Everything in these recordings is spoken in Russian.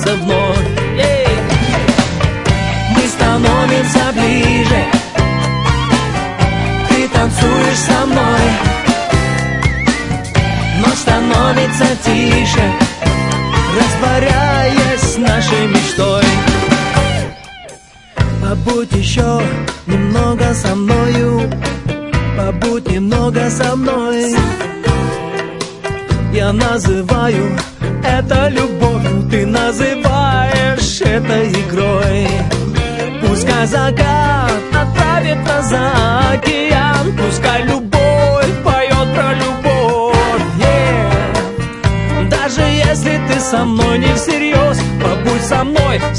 встретиться вновь со мной не всерьез. Побудь со мной в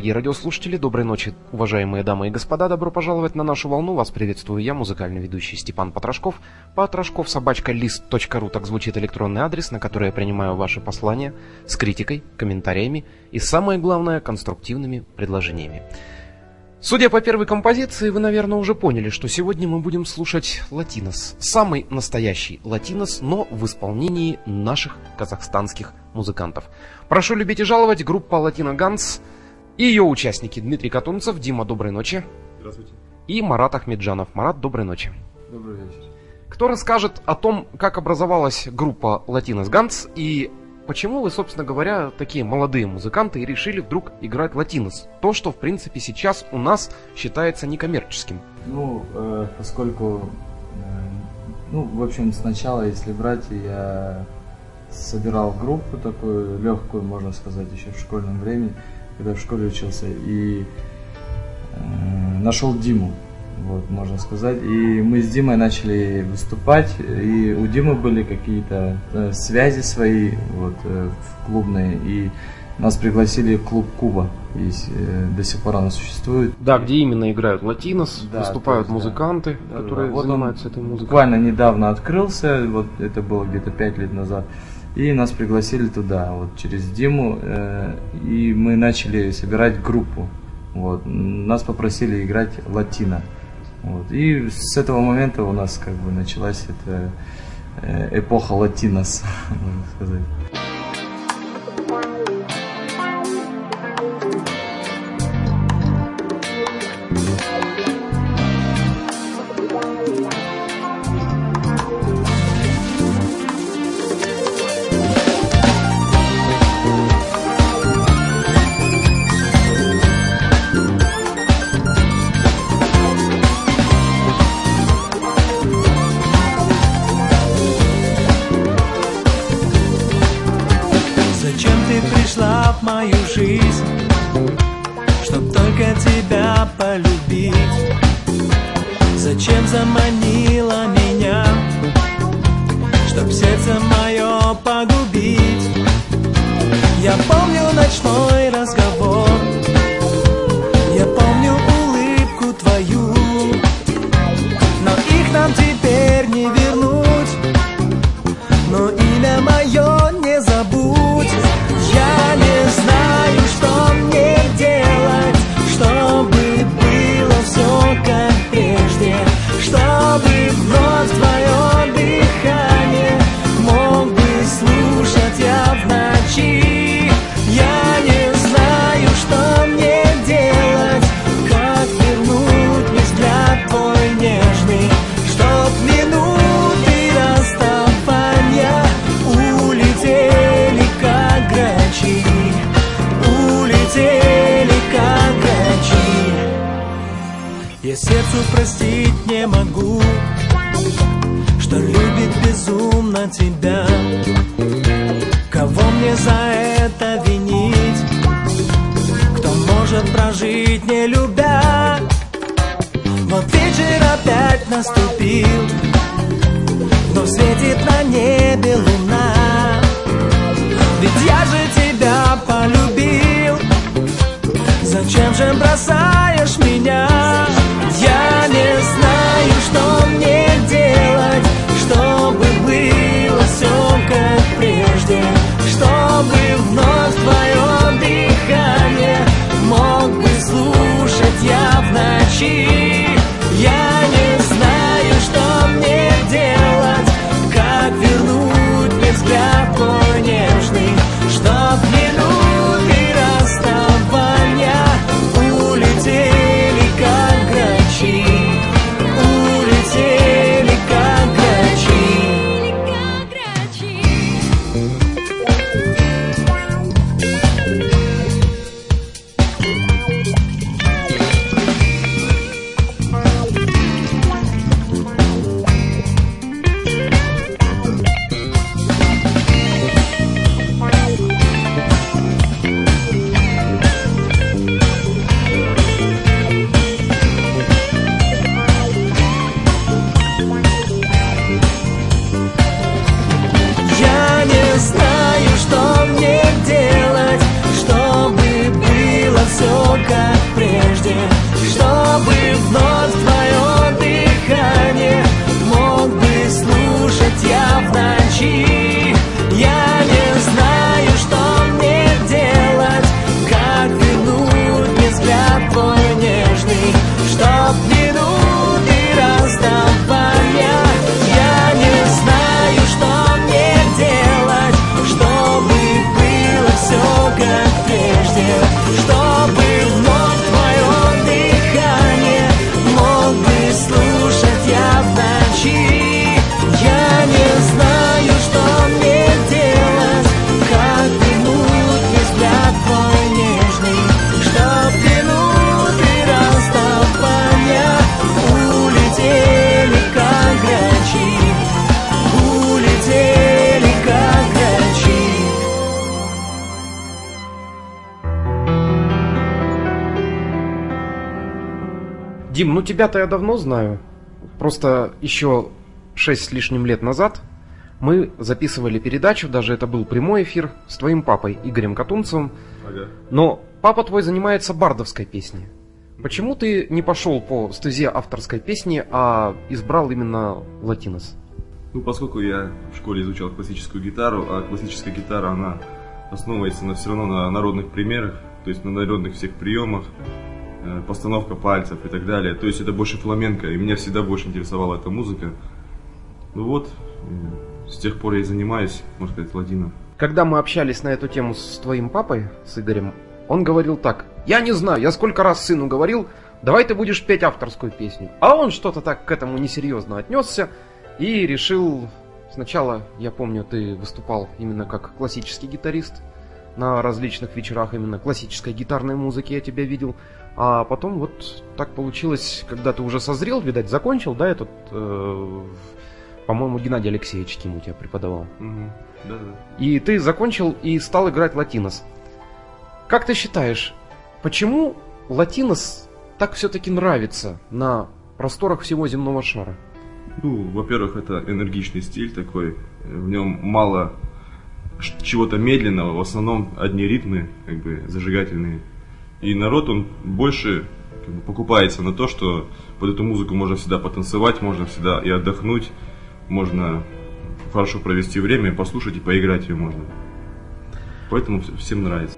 дорогие радиослушатели, доброй ночи, уважаемые дамы и господа, добро пожаловать на нашу волну, вас приветствую я, музыкальный ведущий Степан Потрошков, потрошков собачка лист.ру, так звучит электронный адрес, на который я принимаю ваши послания с критикой, комментариями и, самое главное, конструктивными предложениями. Судя по первой композиции, вы, наверное, уже поняли, что сегодня мы будем слушать латинос. Самый настоящий латинос, но в исполнении наших казахстанских музыкантов. Прошу любить и жаловать, группа Латино Ганс и ее участники Дмитрий Катунцев, Дима, доброй ночи. Здравствуйте. И Марат Ахмеджанов. Марат, доброй ночи. Добрый вечер. Кто расскажет о том, как образовалась группа Латинос Ганс и почему вы, собственно говоря, такие молодые музыканты и решили вдруг играть латинос? То, что, в принципе, сейчас у нас считается некоммерческим. Ну, э, поскольку, э, ну, в общем, сначала, если брать, я собирал группу такую легкую, можно сказать, еще в школьном времени, когда в школе учился, и э, нашел Диму, вот, можно сказать. И мы с Димой начали выступать, и у Димы были какие-то э, связи свои вот, э, клубные, и нас пригласили в клуб Куба, и э, до сих пор она существует. Да, где именно играют латинос, Да, выступают есть, музыканты, Да, которые да. Вот занимаются этой музыкой. Буквально недавно открылся, вот это было где-то пять лет назад. И нас пригласили туда, вот через Диму, э, и мы начали собирать группу. Вот. Нас попросили играть латино. Вот. И с этого момента у нас как бы началась эта э, эпоха латинос, можно сказать. я помню ночной Я сердцу простить не могу, что любит безумно тебя. Кого мне за это винить? Кто может прожить не любя? Вот вечер опять наступил, но светит на небе луна. Ведь я же тебя полюбил, зачем же бросаешь меня? Дим, ну тебя-то я давно знаю. Просто еще шесть с лишним лет назад мы записывали передачу, даже это был прямой эфир с твоим папой Игорем Катунцевым. Ага. Но папа твой занимается бардовской песней. Почему ты не пошел по стезе авторской песни, а избрал именно латинос? Ну, поскольку я в школе изучал классическую гитару, а классическая гитара, она основывается на, все равно на народных примерах, то есть на народных всех приемах, постановка пальцев и так далее. То есть это больше фламенко, и меня всегда больше интересовала эта музыка. Ну вот, с тех пор я и занимаюсь, можно сказать, ладином. Когда мы общались на эту тему с твоим папой, с Игорем, он говорил так, я не знаю, я сколько раз сыну говорил, давай ты будешь петь авторскую песню. А он что-то так к этому несерьезно отнесся и решил, сначала, я помню, ты выступал именно как классический гитарист, на различных вечерах именно классической гитарной музыки я тебя видел. А потом вот так получилось, когда ты уже созрел, видать, закончил, да, этот, э, по-моему, Геннадий Алексеевич Ким у тебя преподавал. Угу. Да, да. И ты закончил и стал играть латинос. Как ты считаешь, почему латинос так все-таки нравится на просторах всего земного шара? Ну, во-первых, это энергичный стиль такой. В нем мало чего-то медленного, в основном одни ритмы, как бы зажигательные. И народ, он больше как бы, покупается на то, что под эту музыку можно всегда потанцевать, можно всегда и отдохнуть, можно хорошо провести время, послушать и поиграть ее можно. Поэтому всем нравится.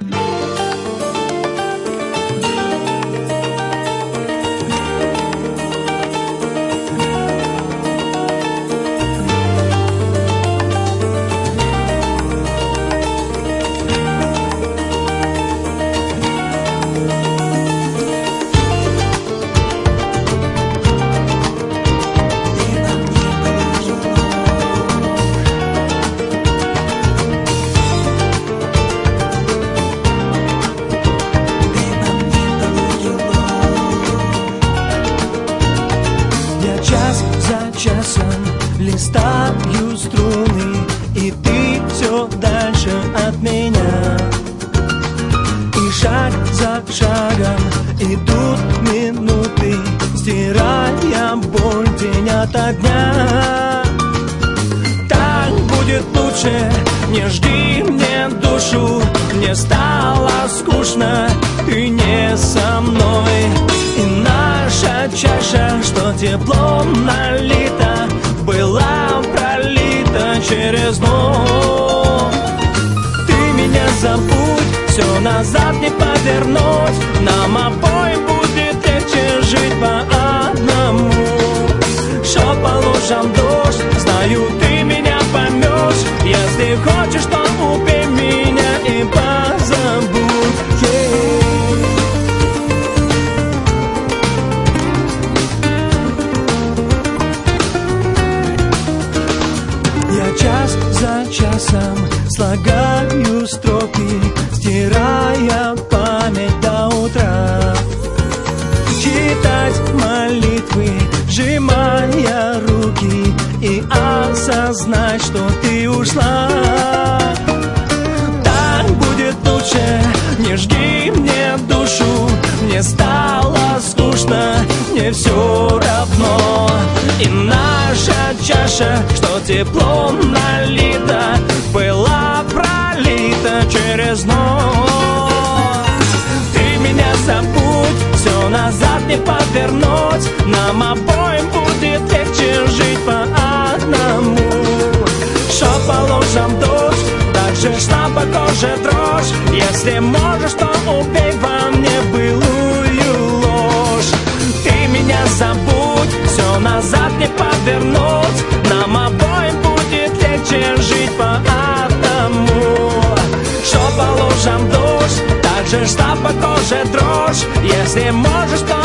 стало скучно, ты не со мной. И наша чаша, что теплом налита, была пролита через ночь Ты меня забудь, все назад не повернуть, нам обоим будет легче жить по одному. Шел по лужам что ты ушла. Так будет лучше, не жги мне душу. Мне стало скучно, мне все равно. И наша чаша, что теплом налита, Была пролита через нос. Ты меня забудь, все назад не повернуть. Нам обоим будет легче жить по Шел по душ Так же что по коже дрожь. Если можешь, то убей во мне былую ложь. Ты меня забудь Все назад не повернуть. Нам обоим будет легче жить по атому Что положим лужам душ Так же что по коже дрожь. Если можешь, то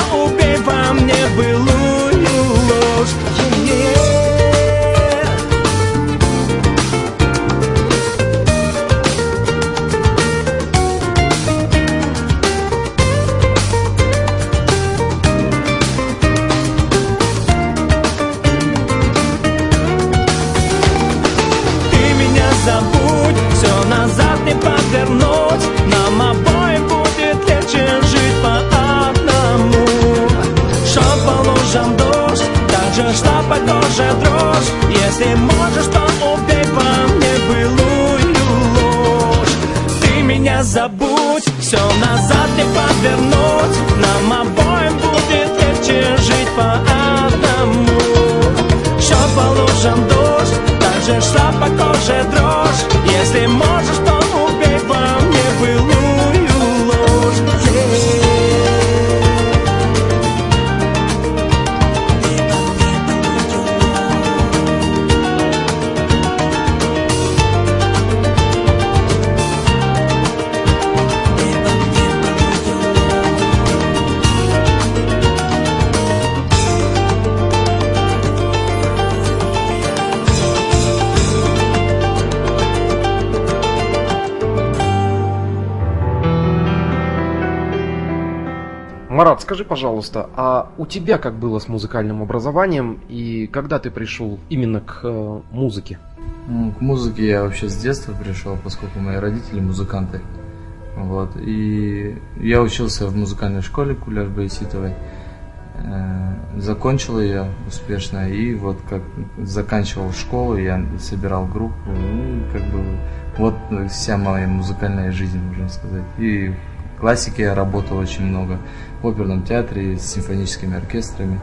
прошла по коже дрожь. Если можешь, то убей по мне былую ложь Ты меня забудь, все назад не повернуть. Нам обоим будет легче жить по одному. Еще положен дождь, даже шла по коже дрожь. Если можешь Марат, скажи, пожалуйста, а у тебя как было с музыкальным образованием и когда ты пришел именно к э, музыке? Ну, к музыке я вообще с детства пришел, поскольку мои родители музыканты. Вот. И я учился в музыкальной школе Куляш Байситовой. Э, закончил ее успешно. И вот как заканчивал школу, я собирал группу. Ну, как бы вот вся моя музыкальная жизнь, можно сказать. И в классике я работал очень много. В оперном театре, с симфоническими оркестрами.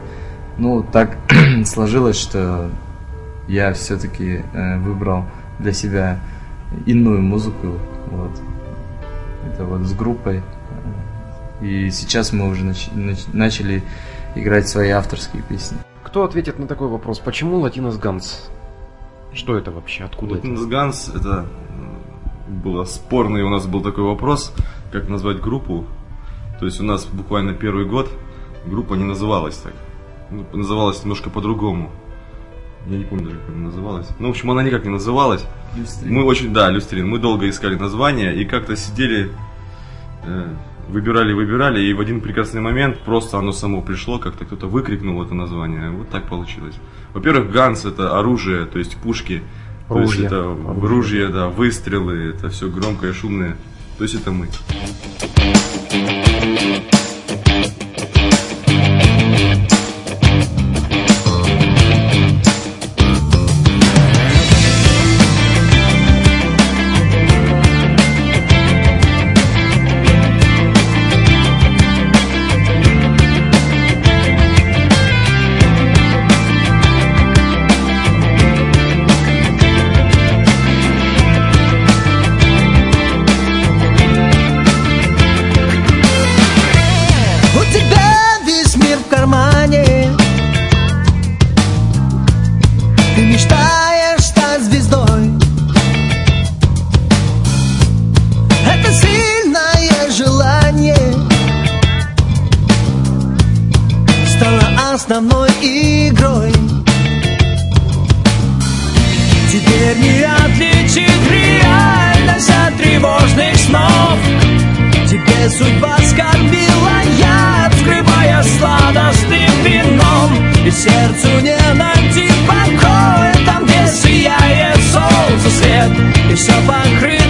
Ну, так сложилось, что я все-таки э, выбрал для себя иную музыку. Вот. Это вот с группой. И сейчас мы уже нач- нач- начали играть свои авторские песни. Кто ответит на такой вопрос? Почему Латинос Ганс? Что это вообще? Откуда Латинос это? Ганс, это было спорный у нас был такой вопрос, как назвать группу. То есть у нас буквально первый год группа не называлась так. Ну, называлась немножко по-другому. Я не помню даже, как она называлась. Ну, в общем, она никак не называлась. Мы очень, да, Люстрин. Мы долго искали название и как-то сидели, э, выбирали, выбирали, и в один прекрасный момент просто оно само пришло, как-то кто-то выкрикнул это название. Вот так получилось. Во-первых, Ганс это оружие, то есть пушки. То есть Ружья. это ружья, да, выстрелы, это все громкое, шумное. То есть это мы. Основной игрой. Теперь не отличить реальность от тревожных снов. Тебе судьба скорбила яд, скрывая сладостным вином. И сердцу не найти покоя там, где сияет солнце свет. И все покрыто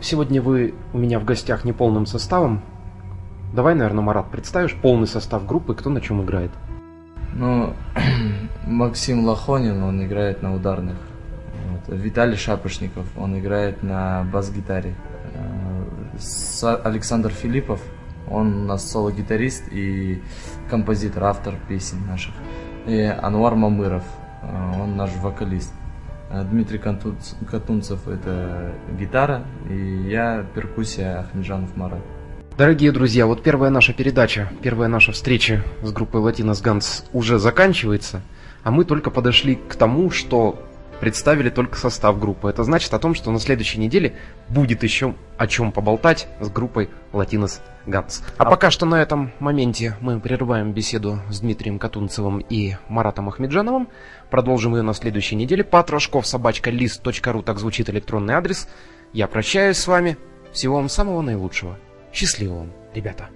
сегодня вы у меня в гостях неполным составом. Давай, наверное, Марат, представишь полный состав группы, кто на чем играет. Ну, Максим Лохонин, он играет на ударных. Вот. Виталий Шапошников, он играет на бас-гитаре. Э, Александр Филиппов, он у нас соло-гитарист и композитор, автор песен наших. И Анвар Мамыров, э, он наш вокалист. Э, Дмитрий Катунцев это гитара, и я перкуссия Ахмеджанов Марат. Дорогие друзья, вот первая наша передача, первая наша встреча с группой Latinos Guns уже заканчивается, а мы только подошли к тому, что представили только состав группы. Это значит о том, что на следующей неделе будет еще о чем поболтать с группой Latinos Guns. А, а пока что на этом моменте мы прерываем беседу с Дмитрием Катунцевым и Маратом Ахмеджановым. Продолжим ее на следующей неделе. Патрушков собачка лист.ру, так звучит электронный адрес. Я прощаюсь с вами. Всего вам самого наилучшего. Счастливо вам, ребята.